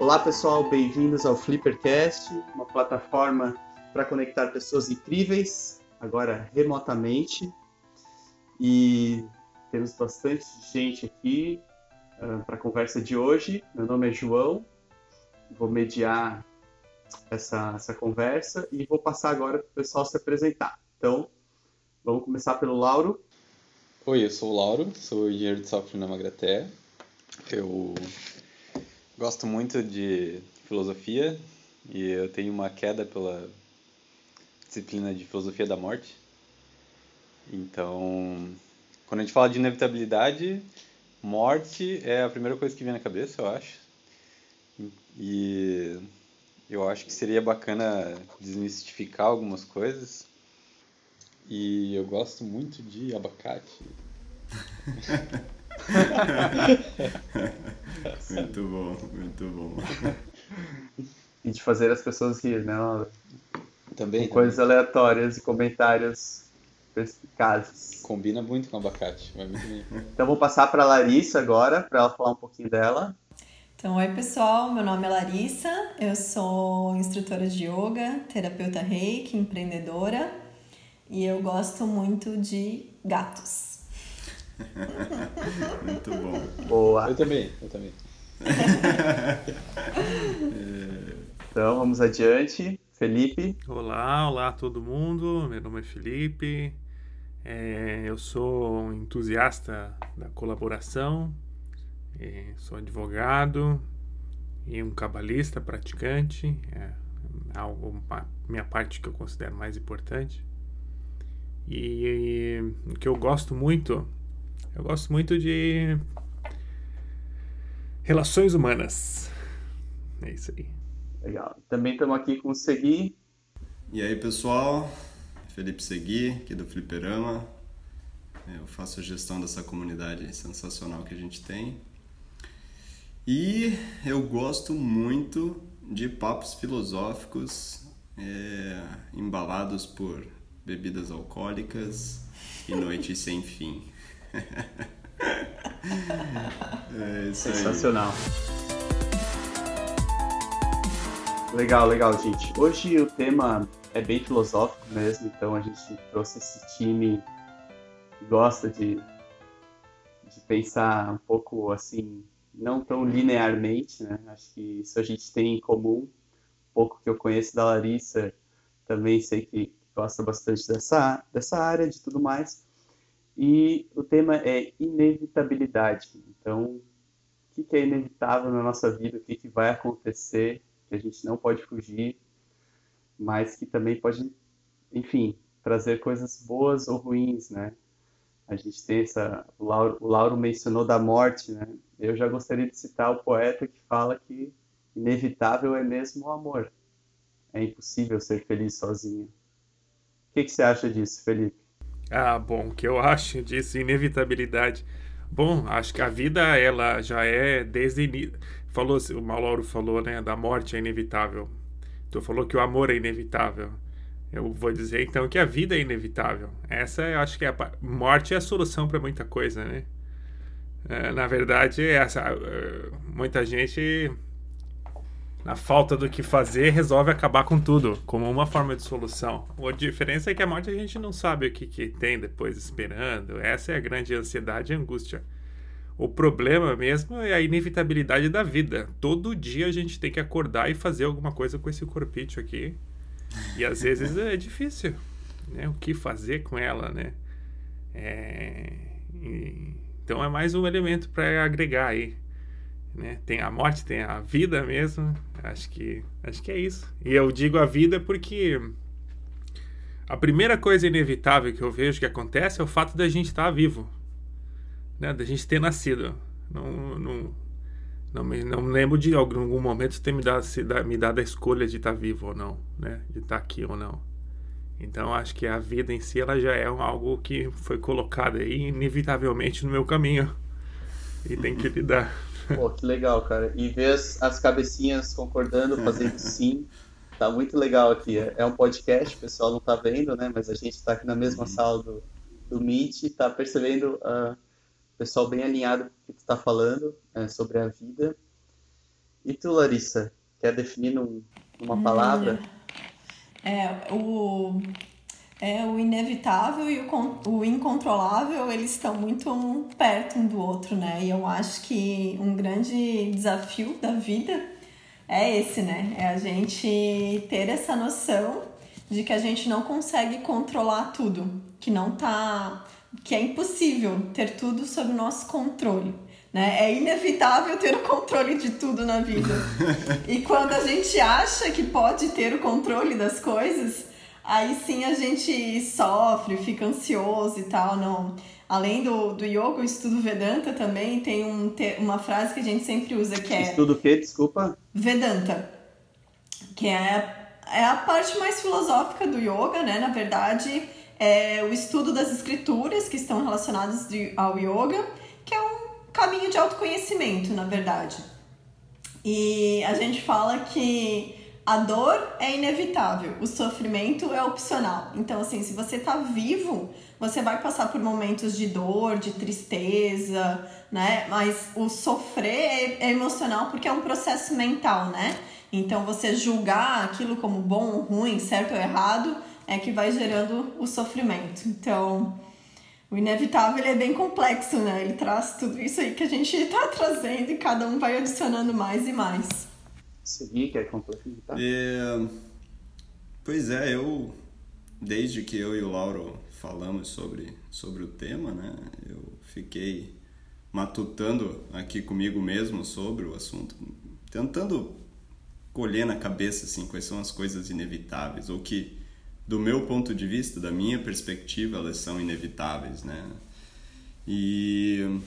Olá pessoal, bem-vindos ao Flippercast, uma plataforma para conectar pessoas incríveis, agora remotamente. E temos bastante gente aqui uh, para a conversa de hoje. Meu nome é João, vou mediar essa, essa conversa e vou passar agora para o pessoal se apresentar. Então, vamos começar pelo Lauro. Oi, eu sou o Lauro, sou engenheiro de software na Magraté. Eu gosto muito de filosofia e eu tenho uma queda pela disciplina de filosofia da morte. Então, quando a gente fala de inevitabilidade, morte é a primeira coisa que vem na cabeça, eu acho. E eu acho que seria bacana desmistificar algumas coisas. E eu gosto muito de abacate. muito bom, muito bom. E de fazer as pessoas rir, né? Também. Com coisas aleatórias e comentários perspicazes. Combina muito com abacate, vai muito bem. Então vou passar para a Larissa agora, para ela falar um pouquinho dela. Então, oi pessoal, meu nome é Larissa, eu sou instrutora de yoga, terapeuta reiki, empreendedora e eu gosto muito de gatos. muito bom. Boa. Eu também, eu também. então vamos adiante. Felipe. Olá, olá todo mundo. Meu nome é Felipe. É, eu sou um entusiasta da colaboração. É, sou advogado e um cabalista praticante. É algo, a minha parte que eu considero mais importante. E, o que eu gosto muito, eu gosto muito de relações humanas. É isso aí. Legal. Também estamos aqui com o Segui. E aí, pessoal? Felipe Segui, aqui do Fliperama. Eu faço a gestão dessa comunidade sensacional que a gente tem. E eu gosto muito de papos filosóficos é, embalados por bebidas alcoólicas e noites sem fim. É Sensacional. Legal, legal, gente. Hoje o tema é bem filosófico mesmo, então a gente trouxe esse time que gosta de, de pensar um pouco assim, não tão linearmente, né? Acho que isso a gente tem em comum. Um pouco que eu conheço da Larissa, também sei que gosta bastante dessa, dessa área de tudo mais. E o tema é inevitabilidade. Então, o que é inevitável na nossa vida? O que vai acontecer? que a gente não pode fugir, mas que também pode, enfim, trazer coisas boas ou ruins, né? A gente tem essa, o Lauro, o Lauro mencionou da morte, né? Eu já gostaria de citar o poeta que fala que inevitável é mesmo o amor. É impossível ser feliz sozinho. O que, que você acha disso, Felipe? Ah, bom, o que eu acho disso, inevitabilidade. Bom, acho que a vida, ela já é desde falou, o Mauro falou, né, da morte é inevitável. Tu falou que o amor é inevitável. Eu vou dizer então que a vida é inevitável. Essa eu acho que é a morte é a solução para muita coisa, né? É, na verdade, essa, é, muita gente na falta do que fazer resolve acabar com tudo como uma forma de solução. A diferença é que a morte a gente não sabe o que, que tem depois esperando. Essa é a grande ansiedade e angústia. O problema mesmo é a inevitabilidade da vida. Todo dia a gente tem que acordar e fazer alguma coisa com esse corpite aqui. E às vezes é difícil, né? O que fazer com ela, né? É... Então é mais um elemento para agregar aí. Né? Tem a morte, tem a vida mesmo. Acho que, acho que é isso. E eu digo a vida porque a primeira coisa inevitável que eu vejo que acontece é o fato da gente estar vivo né, da gente ter nascido. Não, não, não, me, não lembro de algum, momento ter me dado, me dado a escolha de estar vivo ou não, né, de estar aqui ou não. Então acho que a vida em si ela já é algo que foi colocado aí inevitavelmente no meu caminho e tem que lidar. Pô, que legal, cara. E ver as, as cabecinhas concordando, fazendo sim. Tá muito legal aqui. É um podcast, o pessoal não tá vendo, né? Mas a gente tá aqui na mesma uhum. sala do, do Meet e tá percebendo uh, pessoal bem alinhado com o que tu está falando é, sobre a vida. E tu, Larissa, quer definir num, numa palavra? É, o, é, o inevitável e o, o incontrolável, eles estão muito um perto um do outro, né? E eu acho que um grande desafio da vida é esse, né? É a gente ter essa noção de que a gente não consegue controlar tudo, que não tá, que é impossível ter tudo sob nosso controle. Né? É inevitável ter o controle de tudo na vida. e quando a gente acha que pode ter o controle das coisas, aí sim a gente sofre, fica ansioso e tal. Não. Além do, do yoga, o estudo Vedanta também tem um, uma frase que a gente sempre usa que é. Estudo o quê? Desculpa? Vedanta. Que é, é a parte mais filosófica do yoga, né? Na verdade, é o estudo das escrituras que estão relacionadas ao yoga, que é um caminho de autoconhecimento, na verdade. E a gente fala que a dor é inevitável, o sofrimento é opcional. Então, assim, se você tá vivo, você vai passar por momentos de dor, de tristeza, né? Mas o sofrer é, é emocional porque é um processo mental, né? Então, você julgar aquilo como bom ou ruim, certo ou errado, é que vai gerando o sofrimento. Então, o inevitável é bem complexo, né? Ele traz tudo isso aí que a gente está trazendo e cada um vai adicionando mais e mais. Seguir, quer complementar? É... Pois é, eu, desde que eu e o Lauro falamos sobre, sobre o tema, né? Eu fiquei matutando aqui comigo mesmo sobre o assunto, tentando colher na cabeça, assim, quais são as coisas inevitáveis, ou que do meu ponto de vista, da minha perspectiva, elas são inevitáveis, né? E,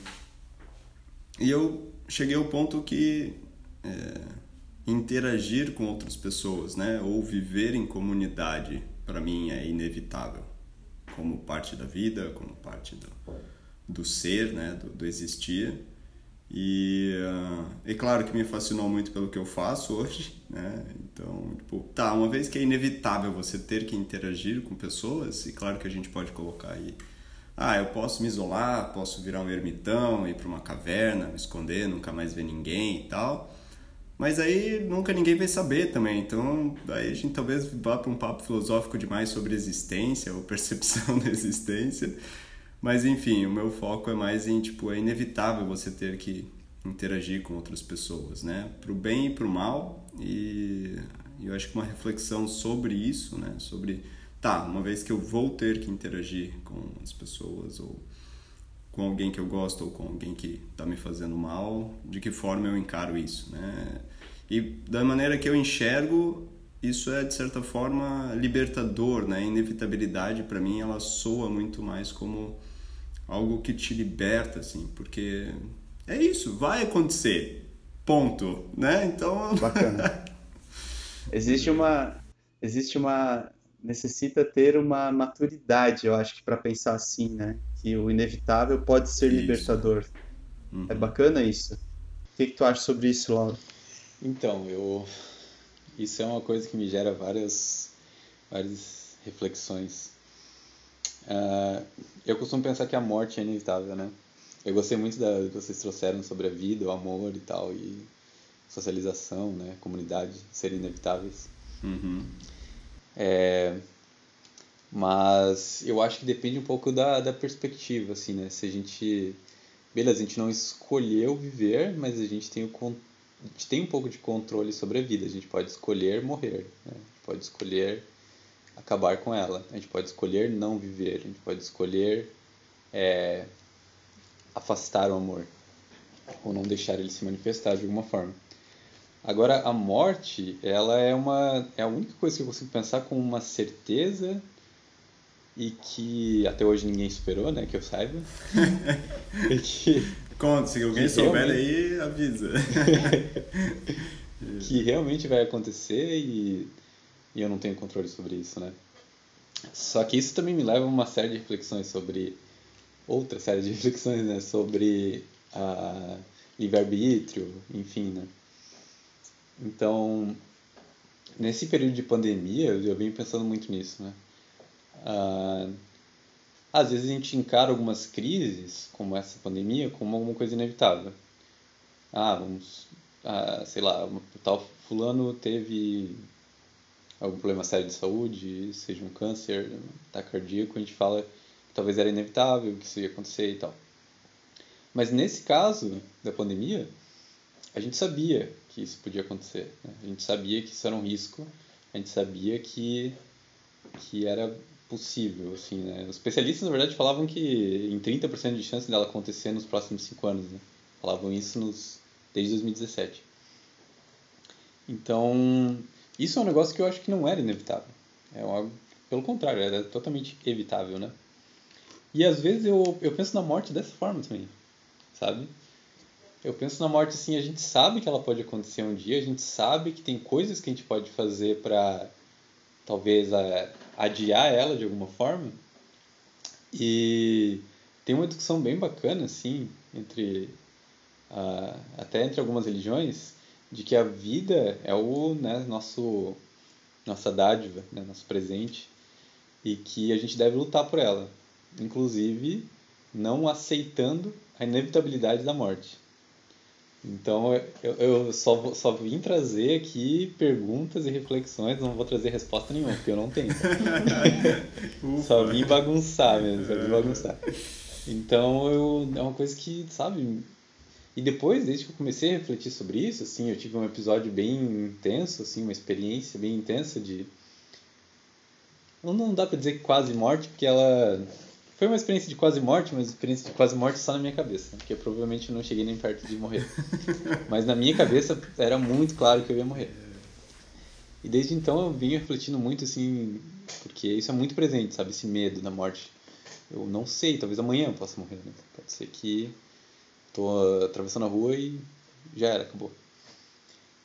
e eu cheguei ao ponto que é, interagir com outras pessoas, né? Ou viver em comunidade, para mim é inevitável, como parte da vida, como parte do, do ser, né? Do, do existir. E uh, é claro que me fascinou muito pelo que eu faço hoje, né? Então, tipo, tá, uma vez que é inevitável você ter que interagir com pessoas, e claro que a gente pode colocar aí, ah, eu posso me isolar, posso virar um ermitão, ir para uma caverna, me esconder, nunca mais ver ninguém e tal. Mas aí nunca ninguém vai saber também, então aí a gente talvez vá para um papo filosófico demais sobre existência ou percepção da existência. Mas enfim, o meu foco é mais em, tipo, é inevitável você ter que interagir com outras pessoas, né? Pro bem e pro mal. E eu acho que uma reflexão sobre isso, né? Sobre, tá, uma vez que eu vou ter que interagir com as pessoas ou com alguém que eu gosto ou com alguém que está me fazendo mal, de que forma eu encaro isso, né? E da maneira que eu enxergo, isso é de certa forma libertador, né? A inevitabilidade para mim ela soa muito mais como algo que te liberta, assim, porque é isso, vai acontecer, ponto, né? Então... Bacana. existe uma... Existe uma... Necessita ter uma maturidade, eu acho que para pensar assim, né? Que o inevitável pode ser isso. libertador. Uhum. É bacana isso. O que, que tu acha sobre isso, Laura? Então, eu... Isso é uma coisa que me gera várias, várias reflexões. Uh, eu costumo pensar que a morte é inevitável, né? Eu gostei muito da que vocês trouxeram sobre a vida, o amor e tal, e socialização, né? Comunidade serem inevitáveis. Uhum. É, mas eu acho que depende um pouco da, da perspectiva, assim, né? Se a gente... Beleza, a gente não escolheu viver, mas a gente tem, o, a gente tem um pouco de controle sobre a vida. A gente pode escolher morrer, né? pode escolher acabar com ela. A gente pode escolher não viver, a gente pode escolher é, afastar o amor ou não deixar ele se manifestar de alguma forma. Agora a morte, ela é uma é a única coisa que eu consigo pensar com uma certeza e que até hoje ninguém superou, né, que eu saiba. e que, Conta, se alguém souber aí, avisa. que realmente vai acontecer e e eu não tenho controle sobre isso, né? Só que isso também me leva a uma série de reflexões sobre outra série de reflexões, né, sobre a livre-arbítrio, enfim, né? Então, nesse período de pandemia, eu venho pensando muito nisso, né? Ah, às vezes a gente encara algumas crises, como essa pandemia, como alguma coisa inevitável. Ah, vamos ah, sei lá, tal fulano teve algum problema sério de saúde, seja um câncer, ataque cardíaco, a gente fala que talvez era inevitável que isso ia acontecer e tal. Mas nesse caso da pandemia, a gente sabia que isso podia acontecer. Né? A gente sabia que isso era um risco, a gente sabia que, que era possível. Assim, né? Os especialistas, na verdade, falavam que em 30% de chance dela acontecer nos próximos 5 anos. Né? Falavam isso nos, desde 2017. Então, isso é um negócio que eu acho que não era inevitável. É algo, pelo contrário, era totalmente evitável, né? E às vezes eu, eu penso na morte dessa forma também, sabe? Eu penso na morte assim, a gente sabe que ela pode acontecer um dia, a gente sabe que tem coisas que a gente pode fazer para talvez a, adiar ela de alguma forma. E tem uma discussão bem bacana assim entre uh, até entre algumas religiões de que a vida é o né, nosso nossa dádiva, né, nosso presente e que a gente deve lutar por ela, inclusive não aceitando a inevitabilidade da morte. Então eu, eu só, só vim trazer aqui perguntas e reflexões, não vou trazer resposta nenhuma, porque eu não tenho. só vim bagunçar mesmo, só vim bagunçar. Então eu, é uma coisa que, sabe. E depois, desde que eu comecei a refletir sobre isso, assim, eu tive um episódio bem intenso, assim, uma experiência bem intensa de. Não dá pra dizer que quase morte, porque ela foi uma experiência de quase morte, mas experiência de quase morte só na minha cabeça, porque eu provavelmente não cheguei nem perto de morrer. mas na minha cabeça era muito claro que eu ia morrer. E desde então eu vim refletindo muito assim, porque isso é muito presente, sabe, esse medo da morte. Eu não sei, talvez amanhã eu possa morrer, né? Pode ser que tô atravessando a rua e já era, acabou.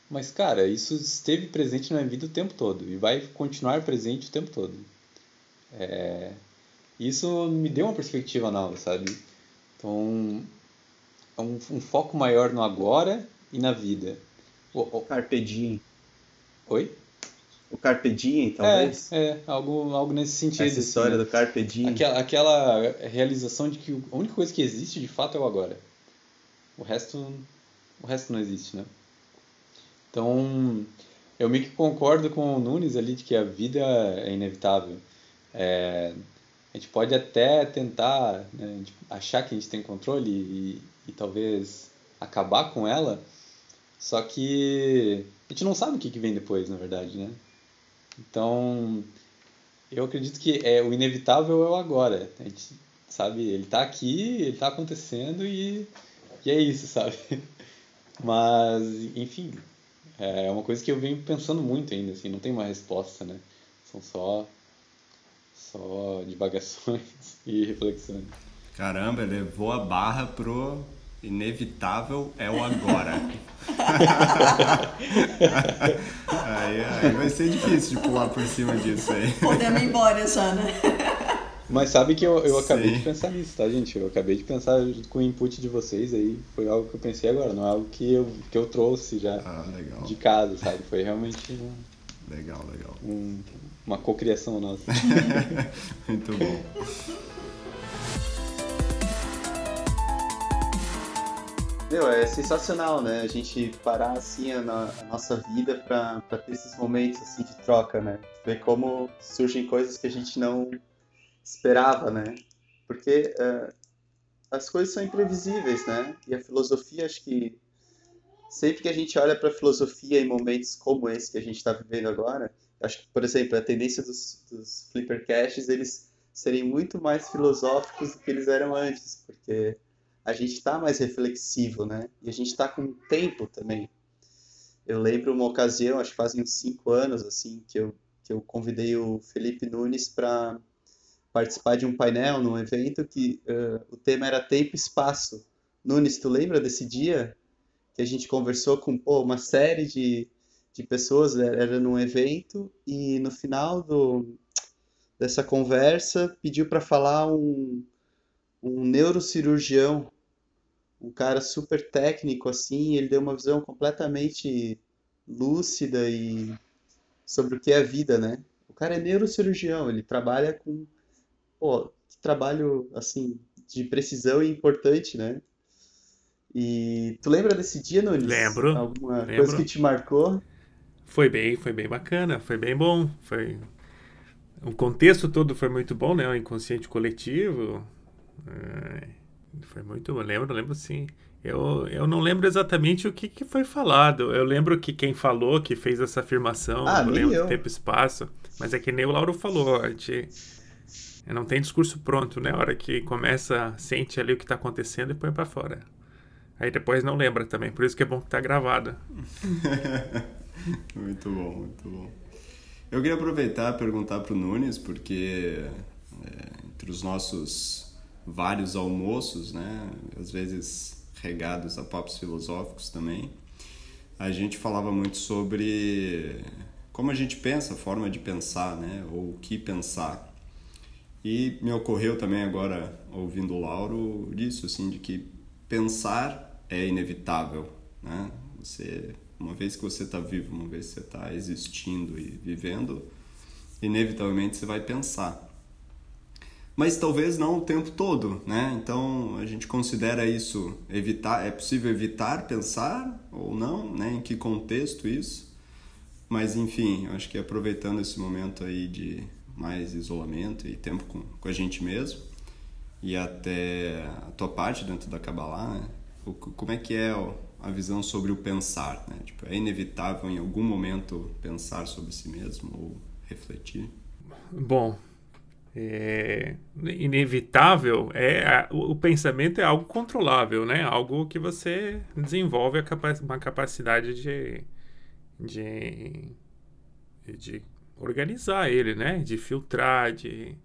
Mas cara, isso esteve presente na minha vida o tempo todo e vai continuar presente o tempo todo. É, isso me deu uma perspectiva nova, sabe? Então, é um, um foco maior no agora e na vida. O, o... Carpe diem. Oi? O Carpe Diem, talvez? É, é algo, algo nesse sentido. Essa história assim, do Carpe Diem. Aquela, aquela realização de que a única coisa que existe de fato é o agora. O resto, o resto não existe, né? Então, eu meio que concordo com o Nunes ali de que a vida é inevitável. É, a gente pode até tentar né, achar que a gente tem controle e, e, talvez acabar com ela, só que a gente não sabe o que, que vem depois, na verdade, né? Então, eu acredito que é o inevitável é o agora. A gente sabe, ele está aqui, ele está acontecendo e, e é isso, sabe? Mas, enfim, é uma coisa que eu venho pensando muito ainda, assim, não tem uma resposta, né? São só só divagações e reflexões. Caramba, levou a barra pro inevitável é o agora. aí, aí vai ser difícil de pular por cima disso aí. Podemos ir embora já, né? Mas sabe que eu, eu acabei Sim. de pensar nisso, tá, gente? Eu acabei de pensar com o input de vocês aí. Foi algo que eu pensei agora, não é algo que eu, que eu trouxe já ah, de casa, sabe? Foi realmente um, legal, legal. Um, uma cocriação nossa. Muito bom. Meu, é sensacional, né? A gente parar assim a, a nossa vida para ter esses momentos assim de troca, né? Ver como surgem coisas que a gente não esperava, né? Porque uh, as coisas são imprevisíveis, né? E a filosofia, acho que sempre que a gente olha para a filosofia em momentos como esse que a gente está vivendo agora, acho que, por exemplo, a tendência dos, dos flippercasts, eles serem muito mais filosóficos do que eles eram antes, porque a gente está mais reflexivo, né? E a gente está com tempo também. Eu lembro uma ocasião, acho que fazem uns cinco anos, assim, que eu, que eu convidei o Felipe Nunes para participar de um painel num evento que uh, o tema era tempo e espaço. Nunes, tu lembra desse dia a gente conversou com pô, uma série de de pessoas, era num evento e no final do, dessa conversa pediu para falar um, um neurocirurgião, um cara super técnico assim, ele deu uma visão completamente lúcida e sobre o que é a vida, né? O cara é neurocirurgião, ele trabalha com pô, trabalho assim de precisão e importante, né? E tu lembra desse dia, Nunes? Lembro. Alguma lembro. coisa que te marcou? Foi bem, foi bem bacana, foi bem bom. Foi o contexto todo foi muito bom, né? O inconsciente coletivo. É, foi muito, eu lembro, lembro sim. Eu, eu não lembro exatamente o que, que foi falado. Eu lembro que quem falou, que fez essa afirmação, Ah, eu lembro eu. tempo e espaço. Mas é que nem o Lauro falou, a gente não tem discurso pronto, né? A hora que começa, sente ali o que tá acontecendo e põe pra fora. Aí depois não lembra também, por isso que é bom que tá gravado. muito bom, muito bom. Eu queria aproveitar e perguntar para o Nunes, porque é, entre os nossos vários almoços, né, às vezes regados a papos filosóficos também, a gente falava muito sobre como a gente pensa, a forma de pensar, né, ou o que pensar. E me ocorreu também agora, ouvindo o Lauro, disso, assim, de que pensar é inevitável, né? Você, uma vez que você está vivo, uma vez que você está existindo e vivendo, inevitavelmente você vai pensar. Mas talvez não o tempo todo, né? Então a gente considera isso evitar, é possível evitar pensar ou não, né? Em que contexto isso? Mas enfim, eu acho que aproveitando esse momento aí de mais isolamento e tempo com, com a gente mesmo e até a tua parte dentro da Kabbalah, né? O, como é que é a visão sobre o pensar, né? Tipo, é inevitável em algum momento pensar sobre si mesmo ou refletir? Bom, é inevitável é o, pensamento é algo controlável, né? Algo que você desenvolve uma capacidade de, de de organizar ele, né? De filtrar, de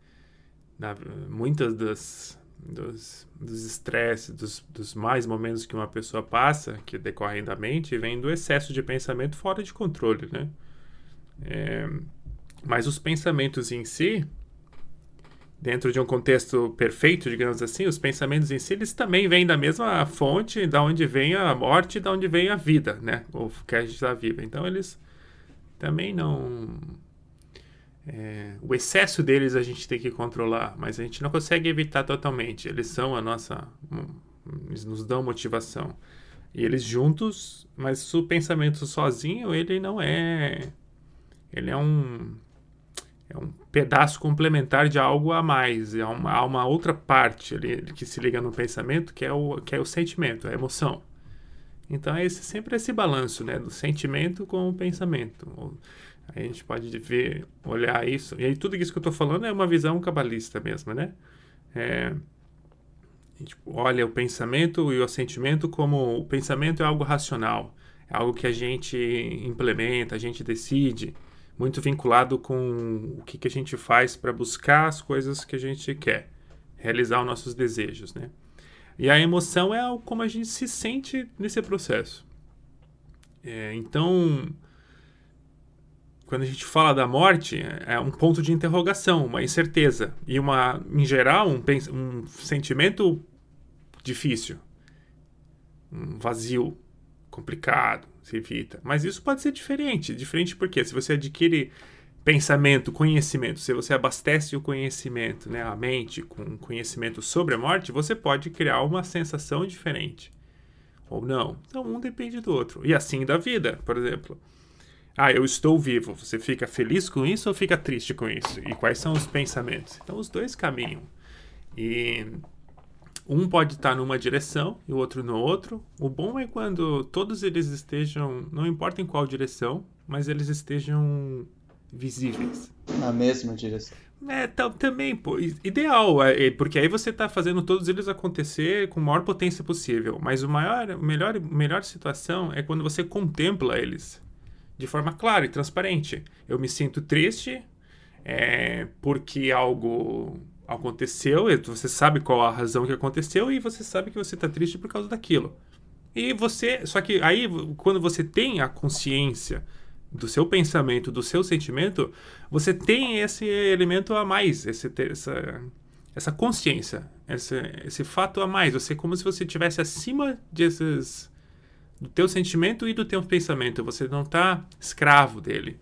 na, muitas das dos estresses, dos, dos mais momentos que uma pessoa passa, que decorrem da mente, vem do excesso de pensamento fora de controle, né? É, mas os pensamentos em si, dentro de um contexto perfeito, digamos assim, os pensamentos em si, eles também vêm da mesma fonte, da onde vem a morte, da onde vem a vida, né? O que a gente está vivo. Então, eles também não... É, o excesso deles a gente tem que controlar, mas a gente não consegue evitar totalmente. Eles são a nossa... Eles nos dão motivação. E eles juntos, mas o pensamento sozinho, ele não é... Ele é um é um pedaço complementar de algo a mais, é uma, há uma outra parte ali que se liga no pensamento, que é o, que é o sentimento, a emoção. Então é esse, sempre esse balanço, né, do sentimento com o pensamento. A gente pode ver, olhar isso, e aí tudo isso que eu estou falando é uma visão cabalista mesmo, né? É, a gente olha o pensamento e o sentimento como o pensamento é algo racional, é algo que a gente implementa, a gente decide, muito vinculado com o que, que a gente faz para buscar as coisas que a gente quer, realizar os nossos desejos, né? E a emoção é como a gente se sente nesse processo. É, então, quando a gente fala da morte, é um ponto de interrogação, uma incerteza e uma, em geral, um, um sentimento difícil, um vazio, complicado, se evita. Mas isso pode ser diferente. Diferente porque se você adquire pensamento, conhecimento, se você abastece o conhecimento, né, a mente com conhecimento sobre a morte, você pode criar uma sensação diferente. Ou não. Então, um depende do outro. E assim da vida, por exemplo. Ah, eu estou vivo. Você fica feliz com isso ou fica triste com isso? E quais são os pensamentos? Então, os dois caminham. E um pode estar numa direção e o outro no outro. O bom é quando todos eles estejam, não importa em qual direção, mas eles estejam visíveis. Na mesma direção. É, também, pô, ideal, é, porque aí você está fazendo todos eles acontecer com a maior potência possível. Mas o maior, melhor, melhor situação é quando você contempla eles de forma clara e transparente. Eu me sinto triste é, porque algo aconteceu, você sabe qual a razão que aconteceu e você sabe que você está triste por causa daquilo. E você, só que aí quando você tem a consciência do seu pensamento, do seu sentimento, você tem esse elemento a mais, esse, essa, essa consciência, esse, esse fato a mais. Você é como se você estivesse acima desses do teu sentimento e do teu pensamento. Você não está escravo dele,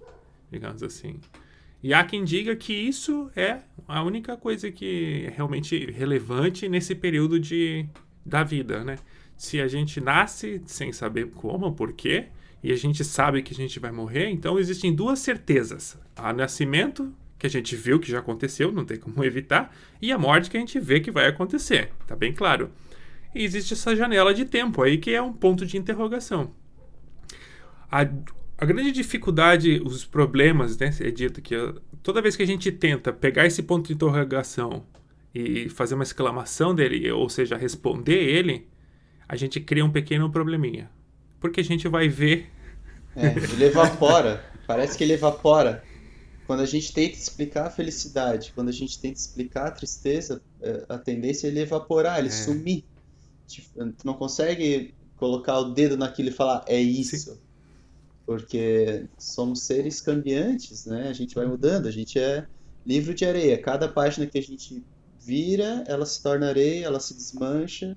digamos assim. E há quem diga que isso é a única coisa que é realmente relevante nesse período de, da vida, né? se a gente nasce sem saber como, por quê, e a gente sabe que a gente vai morrer, então existem duas certezas: a nascimento, que a gente viu que já aconteceu, não tem como evitar, e a morte que a gente vê que vai acontecer, tá bem claro. E existe essa janela de tempo aí que é um ponto de interrogação. A, a grande dificuldade, os problemas, né, é dito que toda vez que a gente tenta pegar esse ponto de interrogação e fazer uma exclamação dele, ou seja, responder ele, a gente cria um pequeno probleminha. Porque a gente vai ver. É, ele evapora. Parece que ele evapora. Quando a gente tenta explicar a felicidade, quando a gente tenta explicar a tristeza, é, a tendência é ele evaporar, ele é. sumir. Tipo, tu não consegue colocar o dedo naquilo e falar, é isso. Sim. Porque somos seres cambiantes, né? A gente vai mudando, a gente é livro de areia. Cada página que a gente vira, ela se torna areia, ela se desmancha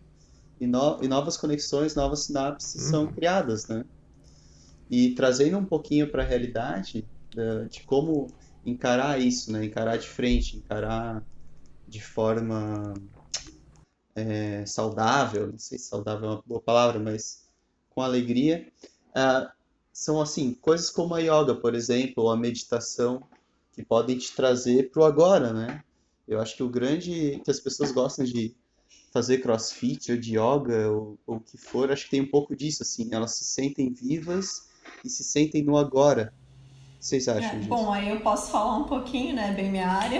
e, no, e novas conexões, novas sinapses uhum. são criadas, né? E trazendo um pouquinho para a realidade uh, de como encarar isso, né? Encarar de frente, encarar de forma é, saudável, não sei se saudável é uma boa palavra, mas com alegria. Uh, são assim coisas como a yoga, por exemplo, ou a meditação que podem te trazer para o agora, né? Eu acho que o grande que as pessoas gostam de fazer crossfit ou de yoga ou, o que for, acho que tem um pouco disso, assim. Elas se sentem vivas e se sentem no agora. O que vocês acham é, disso? Bom, aí eu posso falar um pouquinho, né? Bem minha área.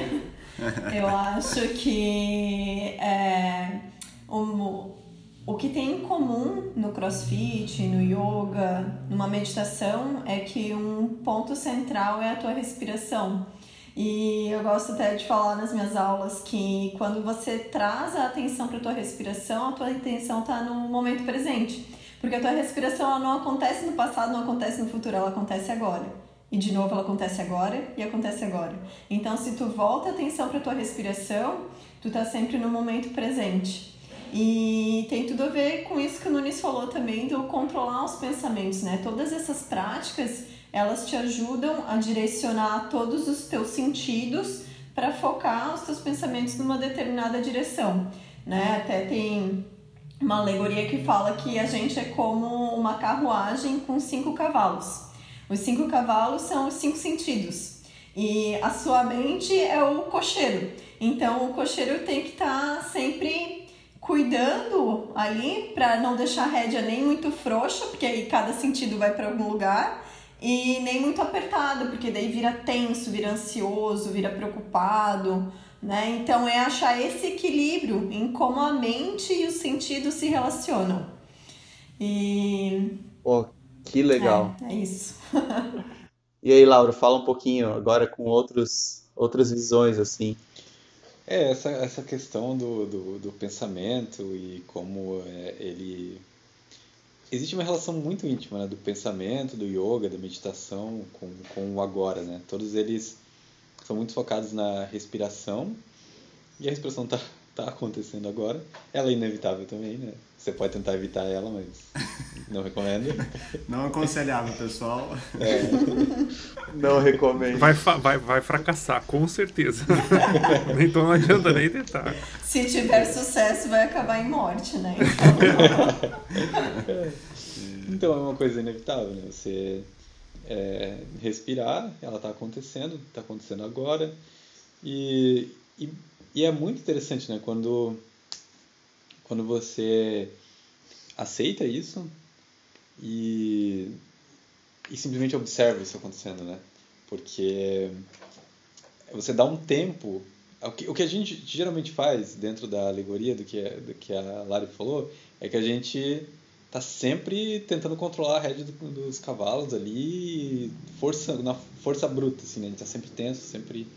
eu acho que é, o, o que tem em comum no crossfit, no yoga, numa meditação, é que um ponto central é a tua respiração. E eu gosto até de falar nas minhas aulas que quando você traz a atenção para a tua respiração, a tua atenção está no momento presente. Porque a tua respiração ela não acontece no passado, não acontece no futuro, ela acontece agora. E de novo ela acontece agora e acontece agora. Então se tu volta a atenção para tua respiração, tu tá sempre no momento presente. E tem tudo a ver com isso que o Nunes falou também do controlar os pensamentos, né? Todas essas práticas elas te ajudam a direcionar todos os teus sentidos para focar os teus pensamentos numa determinada direção, né? Até tem uma alegoria que fala que a gente é como uma carruagem com cinco cavalos. Os cinco cavalos são os cinco sentidos e a sua mente é o cocheiro. Então o cocheiro tem que estar tá sempre cuidando ali para não deixar a rédea nem muito frouxa, porque aí cada sentido vai para algum lugar e nem muito apertado, porque daí vira tenso, vira ansioso, vira preocupado, né? Então é achar esse equilíbrio em como a mente e os sentidos se relacionam. E. que legal! É, é isso. e aí, Laura, fala um pouquinho agora com outros, outras visões, assim. É, essa, essa questão do, do, do pensamento e como é, ele existe uma relação muito íntima né, do pensamento, do yoga, da meditação com, com o agora, né? Todos eles são muito focados na respiração e a respiração está tá acontecendo agora. Ela é inevitável também, né? Você pode tentar evitar ela, mas não recomendo. Não aconselhável, pessoal. É. Não recomendo. Vai, vai, vai fracassar, com certeza. então não adianta nem tentar. Se tiver sucesso, vai acabar em morte, né? Então, é uma coisa inevitável, né? Você é, respirar, ela está acontecendo, está acontecendo agora. E, e, e é muito interessante, né? Quando quando você aceita isso e, e simplesmente observa isso acontecendo, né? Porque você dá um tempo. O que, o que a gente geralmente faz dentro da alegoria do que, do que a Lari falou é que a gente tá sempre tentando controlar a rédea do, dos cavalos ali, força, na força bruta, assim, né? A gente tá sempre tenso, sempre,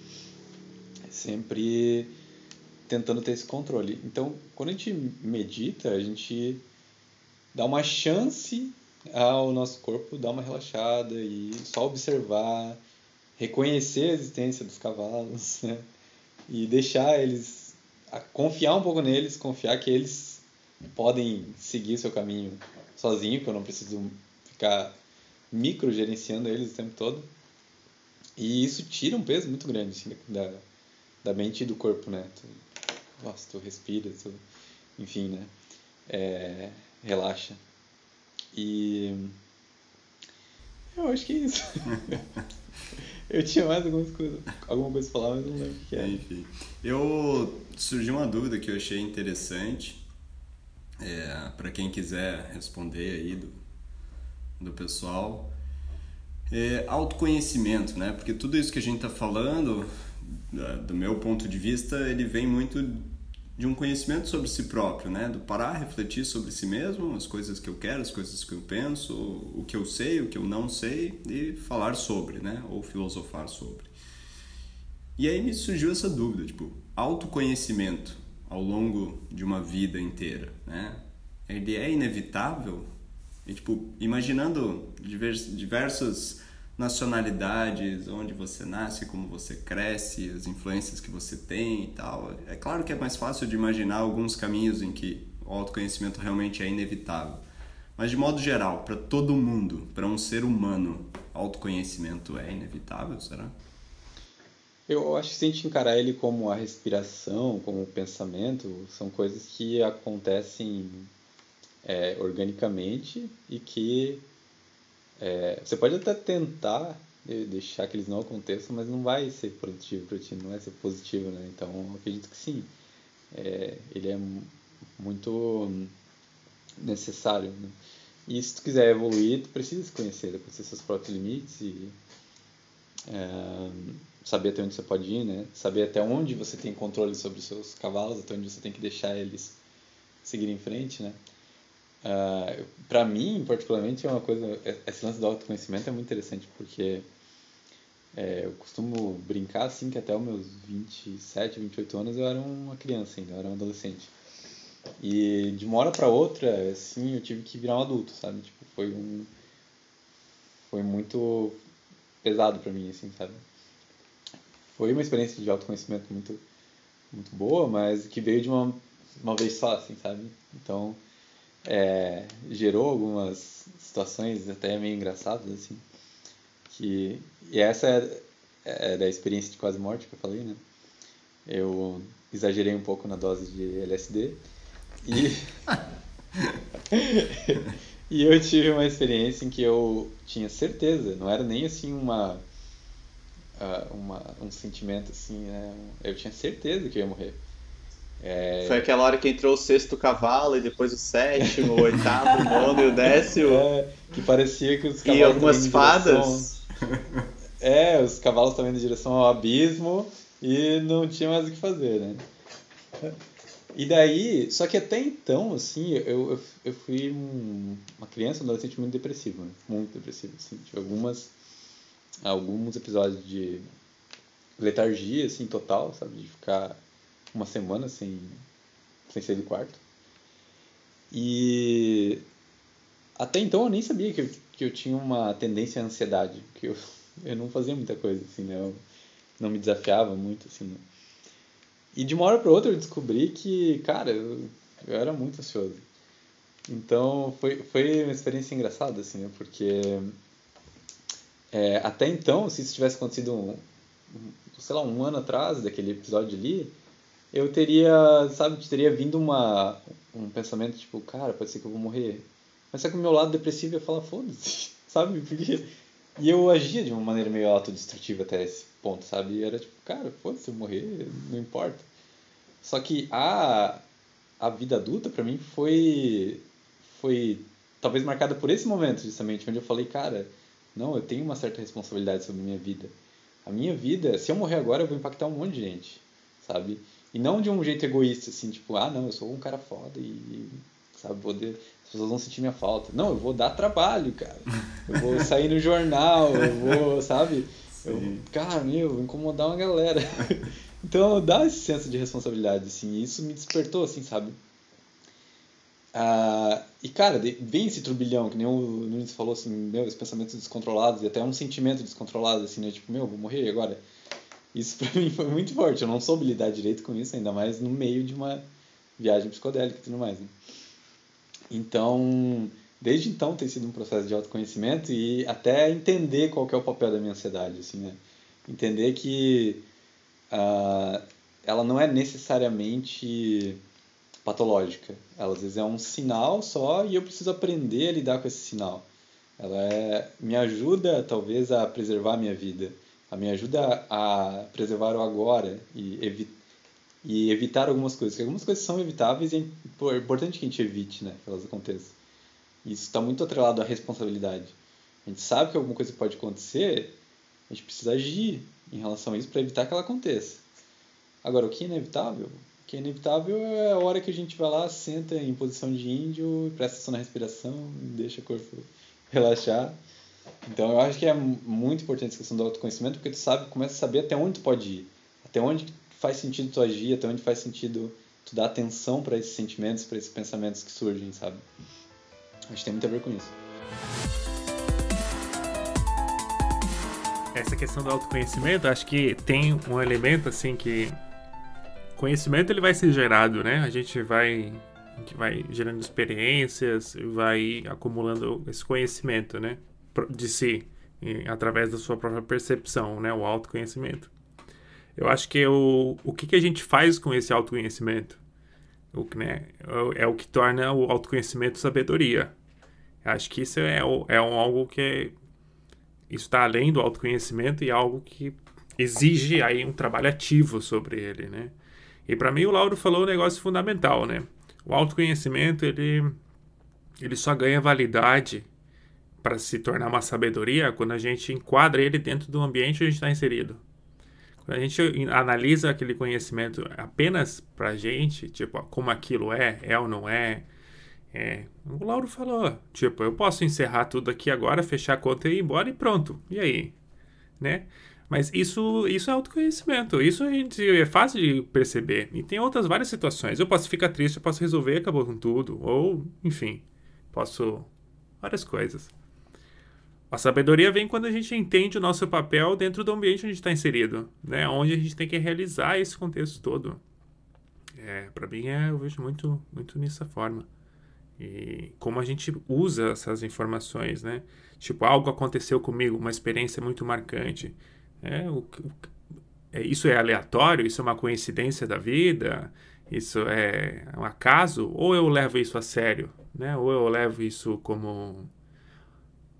sempre tentando ter esse controle. Então, quando a gente medita, a gente dá uma chance ao nosso corpo dar uma relaxada e só observar, reconhecer a existência dos cavalos, né? E deixar eles confiar um pouco neles, confiar que eles podem seguir seu caminho sozinho, que eu não preciso ficar micro gerenciando eles o tempo todo. E isso tira um peso muito grande assim, da, da mente e do corpo, né? Nossa, tu respira, tu, enfim, né? É, relaxa. E eu acho que é isso. eu tinha mais algumas coisas, alguma coisa pra falar, mas não lembro o que é. Enfim, eu surgiu uma dúvida que eu achei interessante. É, para quem quiser responder aí do, do pessoal. É, autoconhecimento, né? Porque tudo isso que a gente está falando, do meu ponto de vista, ele vem muito de um conhecimento sobre si próprio, né? Do parar, refletir sobre si mesmo, as coisas que eu quero, as coisas que eu penso, o que eu sei, o que eu não sei e falar sobre, né? Ou filosofar sobre. E aí me surgiu essa dúvida, tipo, autoconhecimento ao longo de uma vida inteira, né? Ele é inevitável? E, tipo, imaginando diversas nacionalidades, onde você nasce, como você cresce, as influências que você tem e tal. É claro que é mais fácil de imaginar alguns caminhos em que o autoconhecimento realmente é inevitável. Mas de modo geral, para todo mundo, para um ser humano, autoconhecimento é inevitável, será? Eu acho que se a gente encarar ele como a respiração, como o pensamento, são coisas que acontecem é, organicamente e que é, você pode até tentar deixar que eles não aconteçam, mas não vai ser produtivo para ti, não vai ser positivo, né? Então, acredito que sim. É, ele é muito necessário, né? E se tu quiser evoluir, tu precisa se conhecer, conhecer seus próprios limites e é, saber até onde você pode ir, né? Saber até onde você tem controle sobre os seus cavalos, até onde você tem que deixar eles seguir em frente, né? Ah, para mim, particularmente, é uma coisa. Esse lance do autoconhecimento é muito interessante porque é, eu costumo brincar assim que até os meus 27, 28 anos eu era uma criança ainda, eu era um adolescente. E de uma hora para outra, assim, eu tive que virar um adulto, sabe? Tipo, foi um. Foi muito pesado para mim, assim, sabe? Foi uma experiência de autoconhecimento muito, muito boa, mas que veio de uma, uma vez só, assim, sabe? Então é, gerou algumas situações até meio engraçadas, assim. Que, e essa é, é da experiência de quase morte que eu falei, né? Eu exagerei um pouco na dose de LSD e... e eu tive uma experiência em que eu tinha certeza, não era nem assim uma, ah, uma um sentimento assim, né? eu tinha certeza que eu ia morrer. É... Foi aquela hora que entrou o sexto cavalo e depois o sétimo, o oitavo, o nono e o décimo. É, que parecia que os cavalos. E algumas fadas. Direção... É, os cavalos também em direção ao abismo e não tinha mais o que fazer, né? E daí, só que até então, assim, eu, eu, eu fui um, uma criança, um adolescente muito depressivo, né? Muito depressivo, assim. Tive algumas, alguns episódios de letargia, assim, total, sabe? De ficar uma semana sem, sem sair do quarto. E até então eu nem sabia que eu, que eu tinha uma tendência à ansiedade, que eu, eu não fazia muita coisa, assim, né? Eu não me desafiava muito, assim. Né? E de uma hora para outra eu descobri que, cara, eu, eu era muito ansioso. Então foi, foi uma experiência engraçada, assim, né? Porque é, até então, se isso tivesse acontecido, um, sei lá, um ano atrás daquele episódio ali, eu teria, sabe, teria vindo uma, um pensamento tipo, cara, pode ser que eu vou morrer. Mas só que o meu lado depressivo ia falar, foda-se, sabe? Porque... E eu agia de uma maneira meio autodestrutiva até esse ponto, sabe? E era tipo, cara, foda-se, eu morrer, não importa. Só que a, a vida adulta, para mim, foi, foi talvez marcada por esse momento, justamente, onde eu falei, cara, não, eu tenho uma certa responsabilidade sobre a minha vida. A minha vida, se eu morrer agora, eu vou impactar um monte de gente, sabe? E não de um jeito egoísta, assim, tipo, ah, não, eu sou um cara foda e, sabe, poder, as pessoas vão sentir minha falta. Não, eu vou dar trabalho, cara. Eu vou sair no jornal, eu vou, sabe? Eu, cara, meu, vou incomodar uma galera. Então, dá esse senso de responsabilidade, assim, e isso me despertou, assim, sabe? Ah, e, cara, vem esse turbilhão, que nem o Nunes falou, assim, meu, os pensamentos descontrolados, e até um sentimento descontrolado, assim, né? Tipo, meu, vou morrer agora isso para mim foi muito forte. Eu não soube lidar direito com isso, ainda mais no meio de uma viagem psicodélica e tudo mais. Né? Então, desde então tem sido um processo de autoconhecimento e até entender qual é o papel da minha ansiedade, assim, né? Entender que uh, ela não é necessariamente patológica. Ela às vezes é um sinal só e eu preciso aprender a lidar com esse sinal. Ela é, me ajuda talvez a preservar a minha vida, a me ajuda a preservar o agora e, evi e evitar algumas coisas. Porque algumas coisas são evitáveis e é importante que a gente evite, né, que elas aconteçam. Isso está muito atrelado à responsabilidade. A gente sabe que alguma coisa pode acontecer, a gente precisa agir em relação a isso para evitar que ela aconteça. Agora, o que é inevitável? O que é inevitável é a hora que a gente vai lá, senta em posição de índio, presta atenção na respiração, deixa o corpo relaxar. Então, eu acho que é muito importante essa questão do autoconhecimento, porque tu sabe, começa a saber até onde tu pode ir, até onde faz sentido tu agir, até onde faz sentido tu dar atenção para esses sentimentos, para esses pensamentos que surgem, sabe? Acho que tem muito a ver com isso. Essa questão do autoconhecimento, acho que tem um elemento assim que conhecimento ele vai ser gerado, né? A gente vai vai gerando experiências, vai acumulando esse conhecimento, né, de si, através da sua própria percepção, né, o autoconhecimento. Eu acho que o, o que, que a gente faz com esse autoconhecimento o, né, é o que torna o autoconhecimento sabedoria. Acho que isso é, é algo que está além do autoconhecimento e é algo que exige aí um trabalho ativo sobre ele, né? E para mim o Lauro falou um negócio fundamental, né? O autoconhecimento ele ele só ganha validade para se tornar uma sabedoria quando a gente enquadra ele dentro do ambiente onde a gente está inserido. Quando a gente analisa aquele conhecimento apenas para a gente, tipo, como aquilo é, é ou não é, é, o Lauro falou, tipo, eu posso encerrar tudo aqui agora, fechar a conta e ir embora e pronto. E aí? Né? Mas isso, isso é autoconhecimento. Isso a gente é fácil de perceber. E tem outras várias situações. Eu posso ficar triste, eu posso resolver acabou com tudo. Ou, enfim, posso. várias coisas. A sabedoria vem quando a gente entende o nosso papel dentro do ambiente onde a gente está inserido, né? Onde a gente tem que realizar esse contexto todo. É, para mim, é, eu vejo muito, muito nessa forma. E como a gente usa essas informações, né? Tipo, algo aconteceu comigo, uma experiência muito marcante. É, o, o, é, isso é aleatório? Isso é uma coincidência da vida? Isso é um acaso? Ou eu levo isso a sério? Né? Ou eu levo isso como.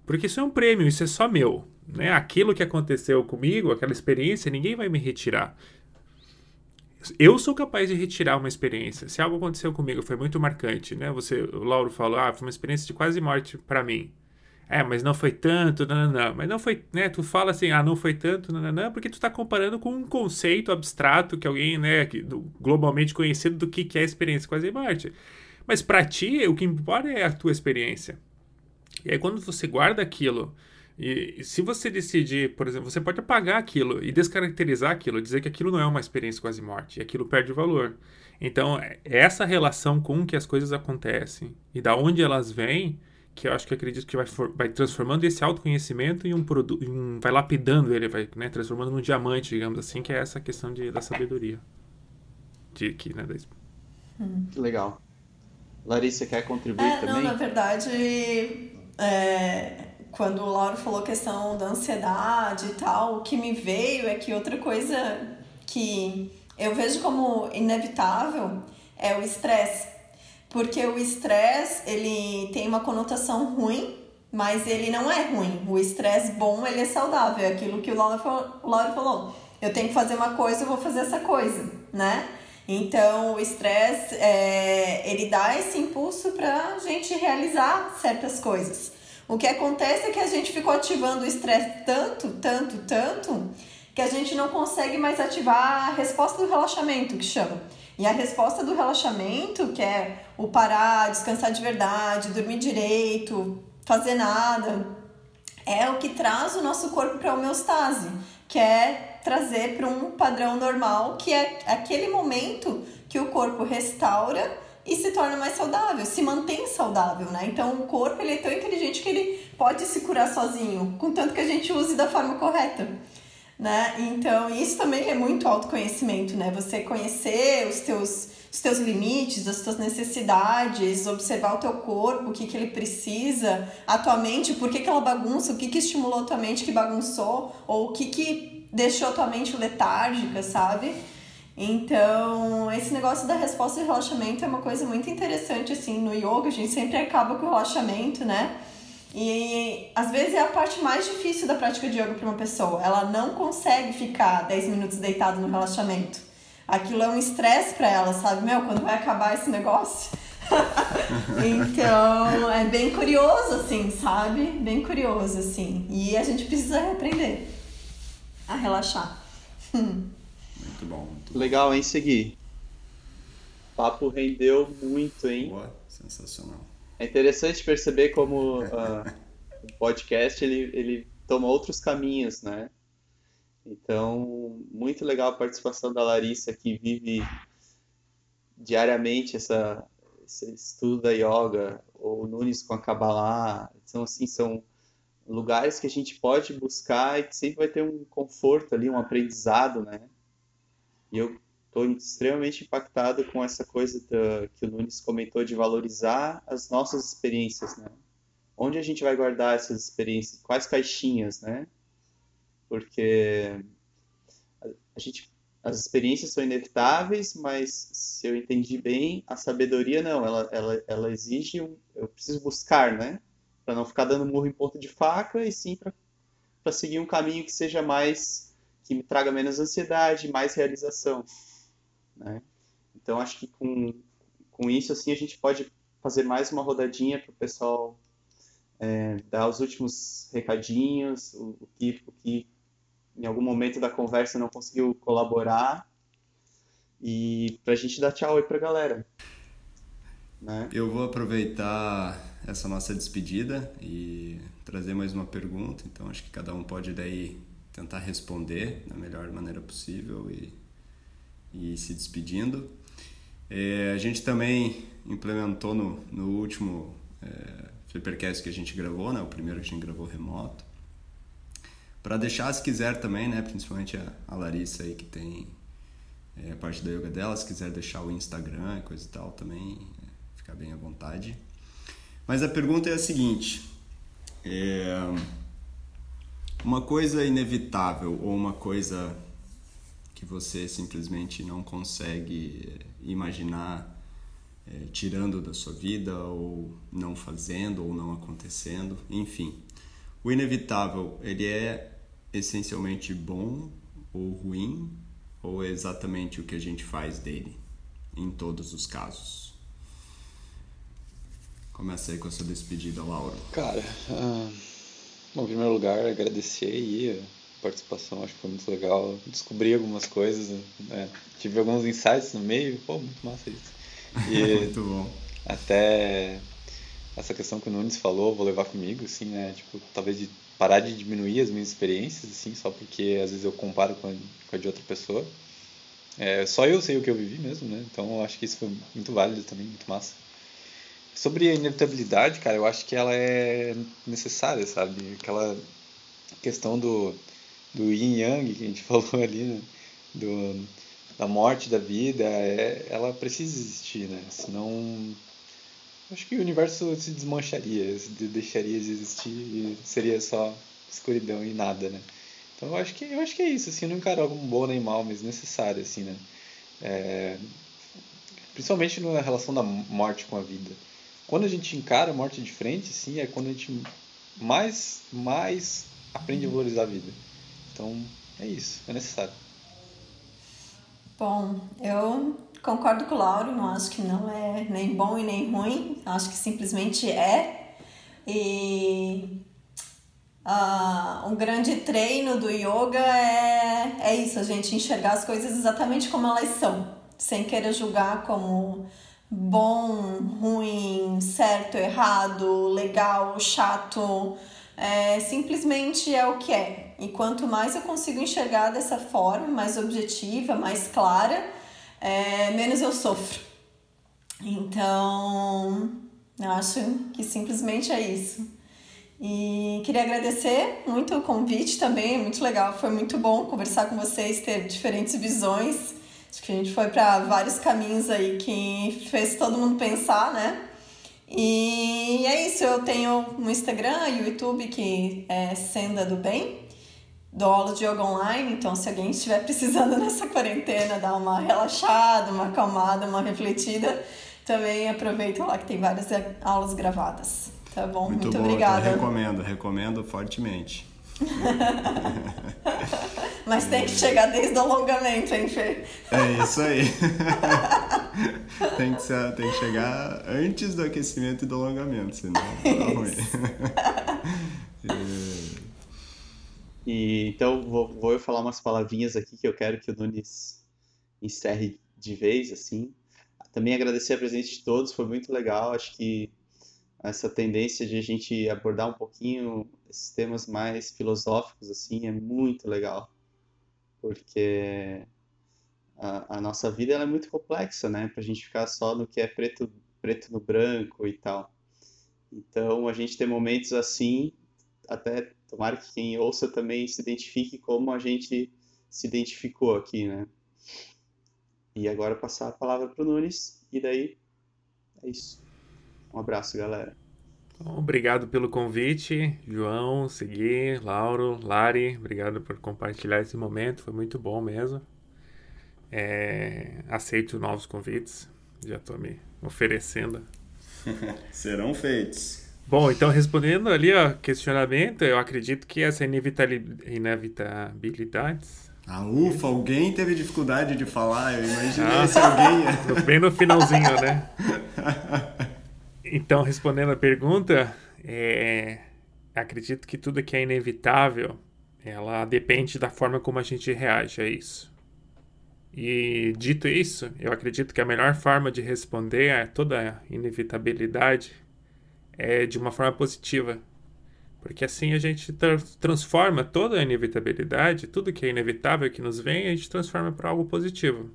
Porque isso é um prêmio, isso é só meu. Né? Aquilo que aconteceu comigo, aquela experiência, ninguém vai me retirar. Eu sou capaz de retirar uma experiência. Se algo aconteceu comigo, foi muito marcante, né? Você, o Lauro falou, ah, foi uma experiência de quase morte para mim. É, mas não foi tanto, não, não, Mas não foi, né? Tu fala assim, ah, não foi tanto, não, não, porque tu tá comparando com um conceito abstrato que alguém, né, que, globalmente conhecido do que, que é a experiência quase morte. Mas para ti, o que importa é a tua experiência. E aí quando você guarda aquilo e se você decidir, por exemplo, você pode apagar aquilo e descaracterizar aquilo, dizer que aquilo não é uma experiência quase morte, e aquilo perde valor. Então, é essa relação com que as coisas acontecem e da onde elas vêm, que eu acho que acredito que vai, for, vai transformando esse autoconhecimento em um produto, um, vai lapidando ele, vai né, transformando num diamante, digamos assim, que é essa questão de, da sabedoria. De, que, né, da... Hum. Que legal. Larissa, quer contribuir é, também? Não, na verdade, é, quando o Lauro falou questão da ansiedade e tal, o que me veio é que outra coisa que eu vejo como inevitável é o estresse. Porque o estresse, ele tem uma conotação ruim, mas ele não é ruim. O estresse bom, ele é saudável. É aquilo que o Lauro falou. Eu tenho que fazer uma coisa, eu vou fazer essa coisa, né? Então, o estresse, é, ele dá esse impulso para a gente realizar certas coisas. O que acontece é que a gente ficou ativando o estresse tanto, tanto, tanto, que a gente não consegue mais ativar a resposta do relaxamento, que chama. E a resposta do relaxamento, que é o parar, descansar de verdade, dormir direito, fazer nada, é o que traz o nosso corpo para a homeostase, que é trazer para um padrão normal, que é aquele momento que o corpo restaura e se torna mais saudável, se mantém saudável, né? Então o corpo ele é tão inteligente que ele pode se curar sozinho, contanto que a gente use da forma correta. Né? Então, isso também é muito autoconhecimento, né? Você conhecer os teus, os teus limites, as tuas necessidades, observar o teu corpo, o que, que ele precisa, a tua mente, por que, que ela bagunça, o que, que estimulou a tua mente que bagunçou, ou o que, que deixou tua mente letárgica, sabe? Então, esse negócio da resposta de relaxamento é uma coisa muito interessante, assim, no yoga, a gente sempre acaba com o relaxamento, né? E às vezes é a parte mais difícil da prática de yoga para uma pessoa. Ela não consegue ficar 10 minutos deitado no relaxamento. Aquilo é um estresse para ela, sabe? Meu, quando vai acabar esse negócio? então, é bem curioso, assim, sabe? Bem curioso, assim. E a gente precisa aprender a relaxar. Muito bom. Muito bom. Legal, hein, seguir. O papo rendeu muito, hein? Boa, sensacional. É interessante perceber como uh, o podcast ele, ele toma outros caminhos, né? Então, muito legal a participação da Larissa, que vive diariamente essa, esse estudo da yoga, ou Nunes com a Kabbalah. Então, assim, são lugares que a gente pode buscar e que sempre vai ter um conforto ali, um aprendizado, né? E eu estou extremamente impactado com essa coisa da, que o Nunes comentou de valorizar as nossas experiências, né? Onde a gente vai guardar essas experiências? Quais caixinhas, né? Porque a gente, as experiências são inevitáveis, mas se eu entendi bem, a sabedoria não, ela, ela, ela exige um, eu preciso buscar, né? Para não ficar dando murro em ponta de faca e sim para seguir um caminho que seja mais que me traga menos ansiedade, mais realização. Né? Então, acho que com, com isso, assim, a gente pode fazer mais uma rodadinha para o pessoal é, dar os últimos recadinhos, o, o, que, o que em algum momento da conversa não conseguiu colaborar, e para a gente dar tchau aí para a galera. Né? Eu vou aproveitar essa nossa despedida e trazer mais uma pergunta, então acho que cada um pode daí tentar responder da melhor maneira possível e e se despedindo. É, a gente também implementou no, no último é, Flippercast que a gente gravou, né, o primeiro que a gente gravou remoto, para deixar, se quiser também, né, principalmente a, a Larissa aí que tem é, parte da yoga dela, se quiser deixar o Instagram e coisa e tal também, é, fica bem à vontade. Mas a pergunta é a seguinte: é, uma coisa inevitável ou uma coisa que você simplesmente não consegue imaginar é, tirando da sua vida ou não fazendo ou não acontecendo, enfim. O inevitável, ele é essencialmente bom ou ruim ou é exatamente o que a gente faz dele em todos os casos? Começa aí com a sua despedida, Laura. Cara, uh, bom, em primeiro lugar, agradecer aí participação, acho que foi muito legal. Descobri algumas coisas, né? tive alguns insights no meio, pô, muito massa isso. E muito bom. Até essa questão que o Nunes falou, vou levar comigo, assim, né? Tipo, talvez de parar de diminuir as minhas experiências, assim, só porque às vezes eu comparo com a, com a de outra pessoa. É, só eu sei o que eu vivi mesmo, né? Então eu acho que isso foi muito válido também, muito massa. Sobre a inevitabilidade, cara, eu acho que ela é necessária, sabe? Aquela questão do do yin yang que a gente falou ali, né? do, da morte da vida, é, ela precisa existir, né? Senão acho que o universo se desmancharia, se deixaria de existir e seria só escuridão e nada, né? Então eu acho que eu acho que é isso, assim, não encaro algo bom nem mal, mas necessário, assim, né? É, principalmente na relação da morte com a vida. Quando a gente encara a morte de frente, assim, é quando a gente mais mais aprende a valorizar a vida. Então, é isso, é necessário. Bom, eu concordo com o Lauro, não acho que não é nem bom e nem ruim, acho que simplesmente é. E uh, um grande treino do yoga é, é isso, a gente enxergar as coisas exatamente como elas são, sem querer julgar como bom, ruim, certo, errado, legal, chato é, simplesmente é o que é. E quanto mais eu consigo enxergar dessa forma, mais objetiva, mais clara, é, menos eu sofro. Então, eu acho que simplesmente é isso. E queria agradecer muito o convite também, muito legal, foi muito bom conversar com vocês, ter diferentes visões. Acho que a gente foi para vários caminhos aí que fez todo mundo pensar, né? E é isso, eu tenho no Instagram e o YouTube que é Senda do Bem. dou aula de yoga online, então se alguém estiver precisando nessa quarentena dar uma relaxada, uma acalmada, uma refletida, também aproveita lá que tem várias aulas gravadas. Tá bom? Muito, Muito boa, obrigada. recomendo, recomendo fortemente. Mas tem que chegar desde o alongamento, hein, Fê? É isso aí. tem, que ser, tem que chegar antes do aquecimento e do alongamento, senão tá ruim. E, então, vou, vou eu falar umas palavrinhas aqui que eu quero que o Nunes encerre de vez, assim. Também agradecer a presença de todos, foi muito legal. Acho que essa tendência de a gente abordar um pouquinho esses temas mais filosóficos, assim, é muito legal. Porque a, a nossa vida é muito complexa, né? Pra gente ficar só no que é preto, preto no branco e tal. Então, a gente tem momentos assim, até tomara que quem ouça também se identifique como a gente se identificou aqui, né? E agora passar a palavra para o Nunes, e daí é isso. Um abraço, galera. Obrigado pelo convite, João, Segui, Lauro, Lari. Obrigado por compartilhar esse momento, foi muito bom mesmo. É, aceito novos convites, já estou me oferecendo. Serão feitos. Bom, então respondendo ali o questionamento, eu acredito que essa inevitabilidade. Ah, ufa, alguém teve dificuldade de falar, eu imaginei ah, se alguém. Bem no finalzinho, né? Então, respondendo a pergunta, é, acredito que tudo que é inevitável, ela depende da forma como a gente reage a isso. E dito isso, eu acredito que a melhor forma de responder a toda a inevitabilidade é de uma forma positiva. Porque assim a gente tra transforma toda a inevitabilidade, tudo que é inevitável que nos vem, a gente transforma para algo positivo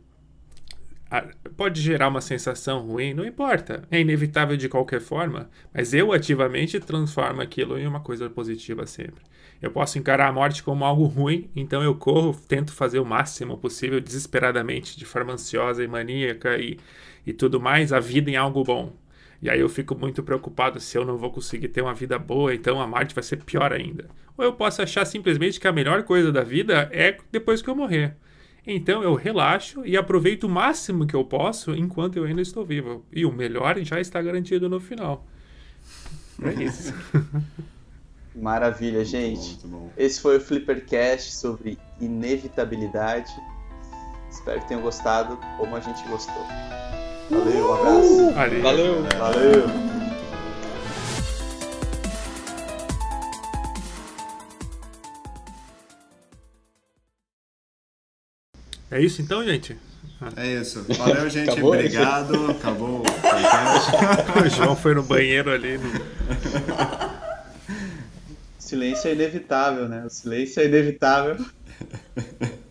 pode gerar uma sensação ruim, não importa. É inevitável de qualquer forma, mas eu ativamente transformo aquilo em uma coisa positiva sempre. Eu posso encarar a morte como algo ruim, então eu corro, tento fazer o máximo possível, desesperadamente, de forma ansiosa e maníaca e, e tudo mais, a vida em algo bom. E aí eu fico muito preocupado se eu não vou conseguir ter uma vida boa, então a morte vai ser pior ainda. Ou eu posso achar simplesmente que a melhor coisa da vida é depois que eu morrer. Então eu relaxo e aproveito o máximo que eu posso enquanto eu ainda estou vivo. E o melhor já está garantido no final. É isso. Maravilha, gente. Muito bom, muito bom. Esse foi o Flippercast sobre inevitabilidade. Espero que tenham gostado como a gente gostou. Valeu, um abraço. Valeu. Valeu. Valeu. É isso então, gente? É isso. Valeu, gente. Acabou, Obrigado. Gente. Acabou o podcast. o João foi no banheiro ali. No... Silêncio é inevitável, né? O silêncio é inevitável.